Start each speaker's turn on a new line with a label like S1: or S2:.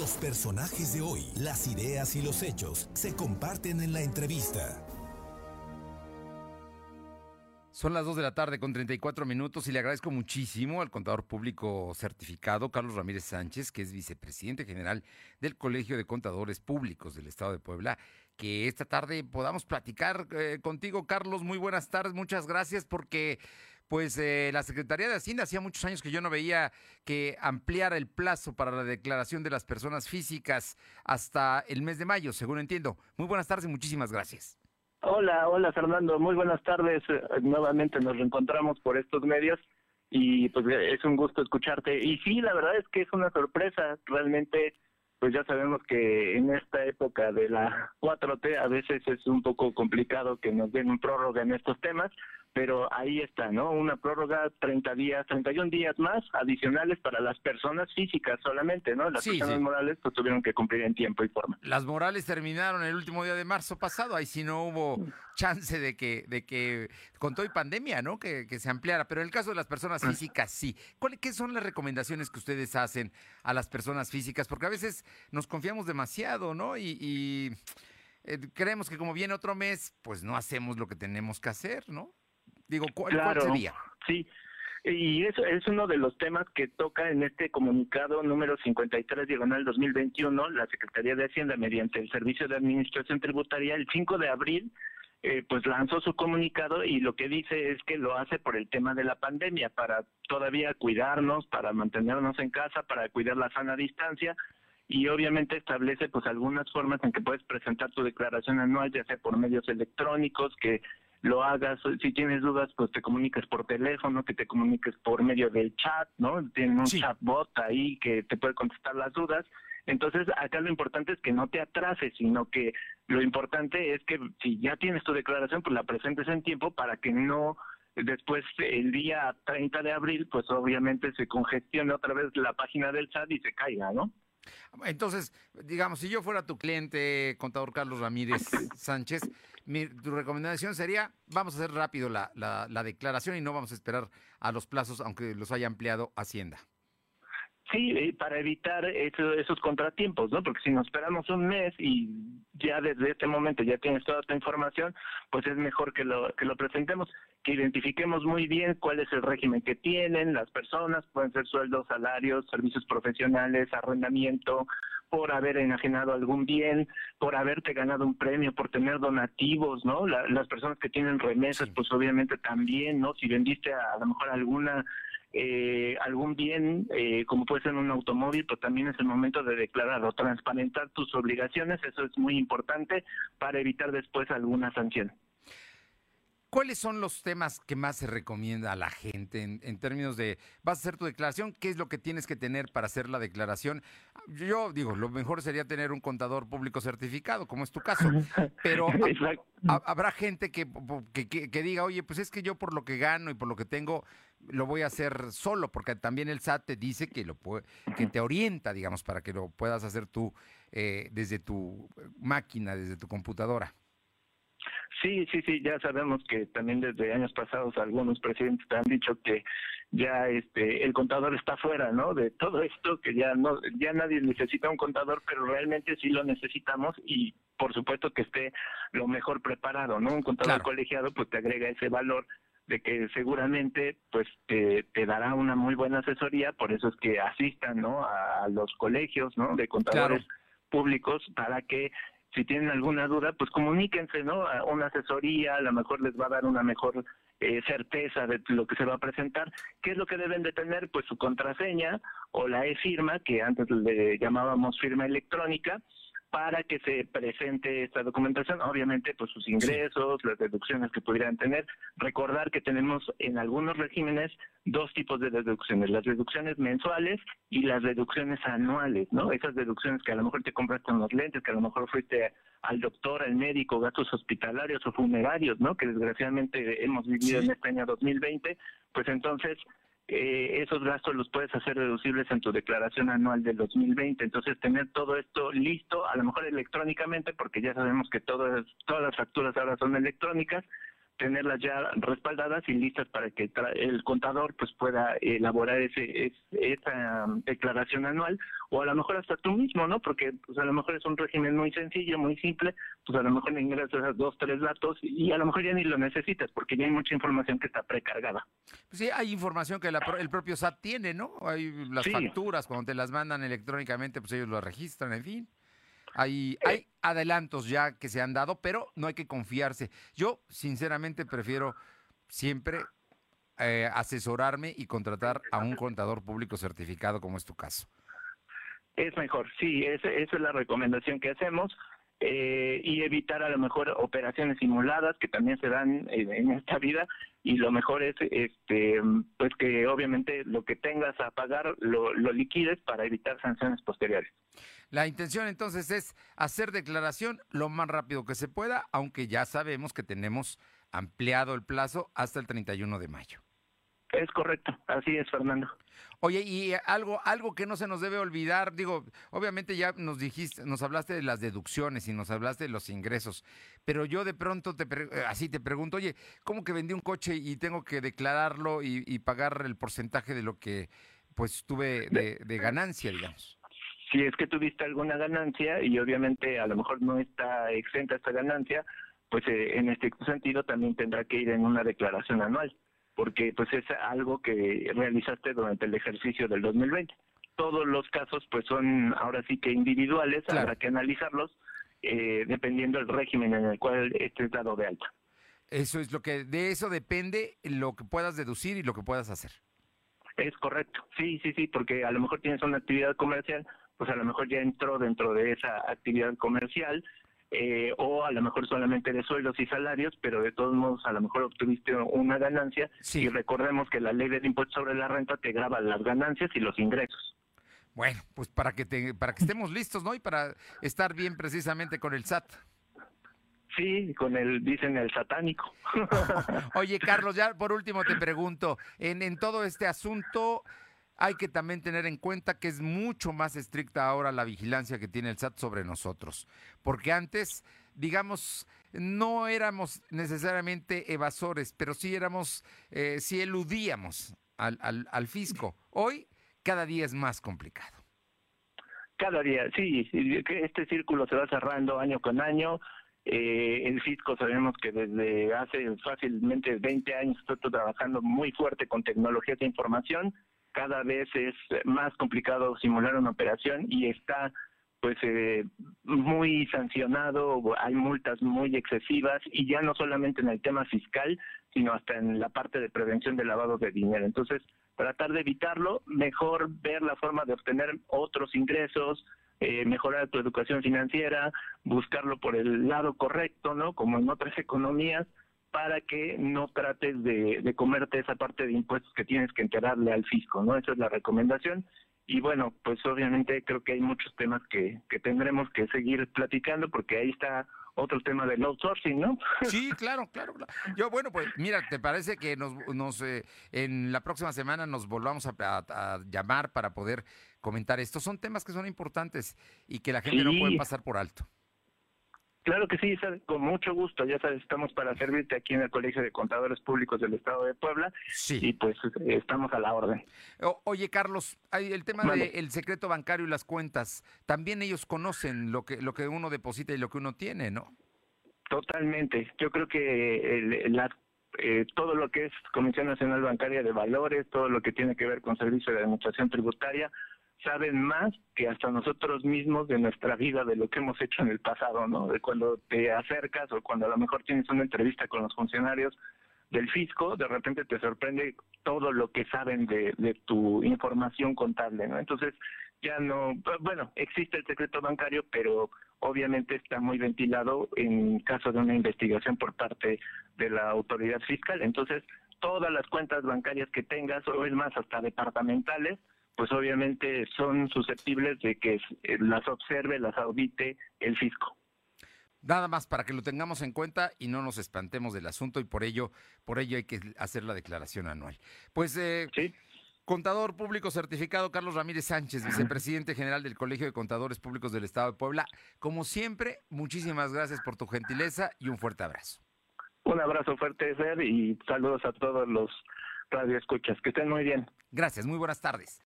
S1: Los personajes de hoy, las ideas y los hechos se comparten en la entrevista.
S2: Son las 2 de la tarde con 34 minutos y le agradezco muchísimo al contador público certificado Carlos Ramírez Sánchez, que es vicepresidente general del Colegio de Contadores Públicos del Estado de Puebla, que esta tarde podamos platicar eh, contigo, Carlos. Muy buenas tardes, muchas gracias porque pues eh, la Secretaría de Hacienda hacía muchos años que yo no veía que ampliara el plazo para la declaración de las personas físicas hasta el mes de mayo, según entiendo. Muy buenas tardes y muchísimas gracias.
S3: Hola, hola Fernando, muy buenas tardes. Eh, nuevamente nos reencontramos por estos medios y pues es un gusto escucharte. Y sí, la verdad es que es una sorpresa. Realmente, pues ya sabemos que en esta época de la 4T a veces es un poco complicado que nos den un prórroga en estos temas, pero ahí está, ¿no? Una prórroga 30 días, 31 días más adicionales para las personas físicas solamente, ¿no? Las personas morales pues tuvieron que cumplir en tiempo y forma.
S2: Las morales terminaron el último día de marzo pasado, ahí sí no hubo chance de que, de que con todo y pandemia, ¿no? Que, que se ampliara, pero en el caso de las personas físicas sí. ¿Cuáles qué son las recomendaciones que ustedes hacen a las personas físicas? Porque a veces nos confiamos demasiado, ¿no? Y, y eh, creemos que como viene otro mes, pues no hacemos lo que tenemos que hacer, ¿no? Digo, ¿cuál,
S3: claro,
S2: sería?
S3: Sí, y eso es uno de los temas que toca en este comunicado número 53 diagonal 2021 la Secretaría de Hacienda mediante el Servicio de Administración Tributaria el 5 de abril eh, pues lanzó su comunicado y lo que dice es que lo hace por el tema de la pandemia para todavía cuidarnos, para mantenernos en casa, para cuidar la sana distancia y obviamente establece pues algunas formas en que puedes presentar tu declaración anual ya sea por medios electrónicos que lo hagas, si tienes dudas, pues te comuniques por teléfono, que te comuniques por medio del chat, ¿no? Tienen un chatbot ahí que te puede contestar las dudas. Entonces, acá lo importante es que no te atrases, sino que lo importante es que si ya tienes tu declaración, pues la presentes en tiempo para que no después el día 30 de abril, pues obviamente se congestione otra vez la página del chat y se caiga, ¿no?
S2: Entonces, digamos, si yo fuera tu cliente, contador Carlos Ramírez Sánchez, mi, tu recomendación sería, vamos a hacer rápido la, la, declaración y no vamos a esperar a los plazos, aunque los haya ampliado Hacienda.
S3: Sí, eh, para evitar esos contratiempos, ¿no? Porque si nos esperamos un mes y ya desde este momento ya tienes toda tu información, pues es mejor que lo, que lo presentemos, que identifiquemos muy bien cuál es el régimen que tienen las personas, pueden ser sueldos, salarios, servicios profesionales, arrendamiento, por haber enajenado algún bien, por haberte ganado un premio, por tener donativos, ¿no? las personas que tienen remesas, pues obviamente también, ¿no? Si vendiste a, lo mejor alguna eh, algún bien, eh, como puede ser un automóvil, pues también es el momento de declarar o transparentar tus obligaciones, eso es muy importante para evitar después alguna sanción.
S2: ¿Cuáles son los temas que más se recomienda a la gente en, términos de, vas a hacer tu declaración, qué es lo que tienes que tener para hacer la declaración? Yo digo, lo mejor sería tener un contador público certificado, como es tu caso, pero habrá gente que, que, diga, oye, pues es que yo por lo que gano y por lo que tengo, lo voy a hacer solo, porque también el SAT te dice que, lo que te orienta, digamos, para que lo puedas hacer tú eh, desde tu máquina, desde tu computadora.
S3: Sí, sí, sí, ya sabemos que también desde años pasados algunos presidentes te han dicho que ya este el contador está fuera, ¿no? De todo esto que ya no ya nadie necesita un contador, pero realmente sí lo necesitamos y por supuesto que esté lo mejor preparado, ¿no? Un contador colegiado pues te agrega ese valor de que seguramente pues te, te, dará una muy buena asesoría, por eso es que asistan, ¿no? A, los colegios, ¿no? De contadores públicos para que si tienen alguna duda, pues comuníquense, ¿no? A una asesoría, a lo mejor les va a dar una mejor eh, certeza de lo que se va a presentar. ¿Qué es lo que deben de tener? Pues su contraseña o la e-firma, que antes le llamábamos firma electrónica, para que se presente esta documentación, obviamente pues sus ingresos, las deducciones que pudieran tener. Recordar que tenemos en algunos regímenes dos tipos de deducciones, las deducciones mensuales y las deducciones anuales, ¿no? Esas deducciones que a lo mejor te compraste unos lentes, que a lo mejor fuiste al doctor, al médico, gastos hospitalarios o funerarios, ¿no? Que desgraciadamente hemos vivido en este año 2020, pues entonces eh, esos gastos los puedes hacer deducibles en tu declaración anual del 2020. Entonces, tener todo esto listo, a lo mejor electrónicamente, porque ya sabemos que todas, todas las facturas ahora son electrónicas, tenerlas ya respaldadas y listas para que el contador pues pueda elaborar ese, esa declaración anual o a lo mejor hasta tú mismo, ¿no? Porque pues a lo mejor es un régimen muy sencillo, muy simple, pues a lo mejor ingresas dos, tres datos y a lo mejor ya ni lo necesitas porque ya hay mucha información que está precargada.
S2: Pues sí, hay información que el propio SAT tiene, ¿no? Hay las facturas, cuando te las mandan electrónicamente, pues ellos lo registran, en fin. Hay, hay adelantos ya que se han dado, pero no hay que confiarse. Yo, sinceramente, prefiero siempre eh, asesorarme y contratar a un contador público certificado, como es tu caso.
S3: Es mejor, sí, esa es la recomendación que hacemos. Eh, y evitar a lo mejor operaciones simuladas que también se dan en, esta vida y lo mejor es este pues que obviamente lo que tengas a pagar lo, lo liquides para evitar sanciones posteriores.
S2: La intención entonces es hacer declaración lo más rápido que se pueda, aunque ya sabemos que tenemos ampliado el plazo hasta el 31 de mayo.
S3: Es correcto, así es, Fernando.
S2: Oye, y algo, algo que no se nos debe olvidar, digo, obviamente ya nos dijiste, nos hablaste de las deducciones y nos hablaste de los ingresos, pero yo de pronto te eh, así te pregunto, oye, ¿cómo que vendí un coche y tengo que declararlo y, pagar el porcentaje de lo que pues tuve de, de ganancia, digamos?
S3: Si es que tuviste alguna ganancia y obviamente a lo mejor no está exenta esta ganancia, pues eh, en este sentido también tendrá que ir en una declaración anual porque pues es algo que realizaste durante el ejercicio del 2020. Todos los casos pues son ahora sí que individuales, habrá que analizarlos eh, dependiendo del régimen en el cual estés dado de alta.
S2: Eso es lo que, de eso depende lo que puedas deducir y lo que puedas hacer.
S3: Es correcto, sí, sí, sí, porque a lo mejor tienes una actividad comercial, pues a lo mejor ya entró dentro de esa actividad comercial eh, o a lo mejor solamente de sueldos y salarios, pero de todos modos a lo mejor obtuviste una ganancia y recordemos que la ley del impuesto sobre la renta te graba las ganancias y los ingresos.
S2: Bueno, pues para que te, para que estemos listos, ¿no? Y para estar bien precisamente con el SAT.
S3: Sí, con el, dicen el satánico.
S2: Oye, Carlos, ya por último te pregunto, en, en todo este asunto, hay que también tener en cuenta que es mucho más estricta ahora la vigilancia que tiene el SAT sobre nosotros, porque antes, digamos, no éramos necesariamente evasores, pero sí éramos, eh, sí eludíamos al, al, fisco. Hoy, cada día es más complicado.
S3: Cada día, sí, este círculo se va cerrando año con año. Eh, el fisco sabemos que desde hace fácilmente 20 años está trabajando muy fuerte con tecnologías de información cada vez es más complicado simular una operación y está pues eh, muy sancionado, hay multas muy excesivas y ya no solamente en el tema fiscal, sino hasta en la parte de prevención de lavado de dinero. Entonces, tratar de evitarlo, mejor ver la forma de obtener otros ingresos, eh, mejorar tu educación financiera, buscarlo por el lado correcto, ¿no? Como en otras economías, para que no trates de, comerte esa parte de impuestos que tienes que enterarle al fisco, ¿no? Esa es la recomendación. Y bueno, pues obviamente creo que hay muchos temas que, que tendremos que seguir platicando porque ahí está otro tema del outsourcing, ¿no?
S2: Sí, claro, claro. Yo, bueno, pues mira, ¿te parece que nos, nos eh, en la próxima semana nos volvamos a, llamar para poder comentar esto? Son temas que son importantes y que la gente no puede pasar por alto.
S3: Claro que sí, con mucho gusto. Ya sabes, estamos para servirte aquí en el Colegio de Contadores Públicos del Estado de Puebla. Sí. Y pues estamos a la orden.
S2: oye, Carlos, el tema del secreto bancario y las cuentas. También ellos conocen lo que, lo que uno deposita y lo que uno tiene, ¿no?
S3: Totalmente. Yo creo que la, eh, todo lo que es Comisión Nacional Bancaria de Valores, todo lo que tiene que ver con Servicio de Administración Tributaria, saben más que hasta nosotros mismos de nuestra vida, de lo que hemos hecho en el pasado, ¿no? De cuando te acercas o cuando a lo mejor tienes una entrevista con los funcionarios del fisco, de repente te sorprende todo lo que saben de, de tu información contable, ¿no? Entonces, ya no, bueno, existe el secreto bancario, pero obviamente está muy ventilado en caso de una investigación por parte de la autoridad fiscal. Entonces, todas las cuentas bancarias que tengas, o es más, hasta departamentales, pues obviamente son susceptibles de que eh, las observe, las audite el fisco.
S2: Nada más para que lo tengamos en cuenta y no nos espantemos del asunto y por ello, por ello hay que hacer la declaración anual. Pues eh, Contador Público Certificado Carlos Ramírez Sánchez, vicepresidente general del Colegio de Contadores Públicos del Estado de Puebla. Como siempre, muchísimas gracias por tu gentileza y un fuerte abrazo.
S3: Un abrazo fuerte, Fer, y saludos a todos los radioescuchas. Que estén muy bien.
S2: Gracias, muy buenas tardes.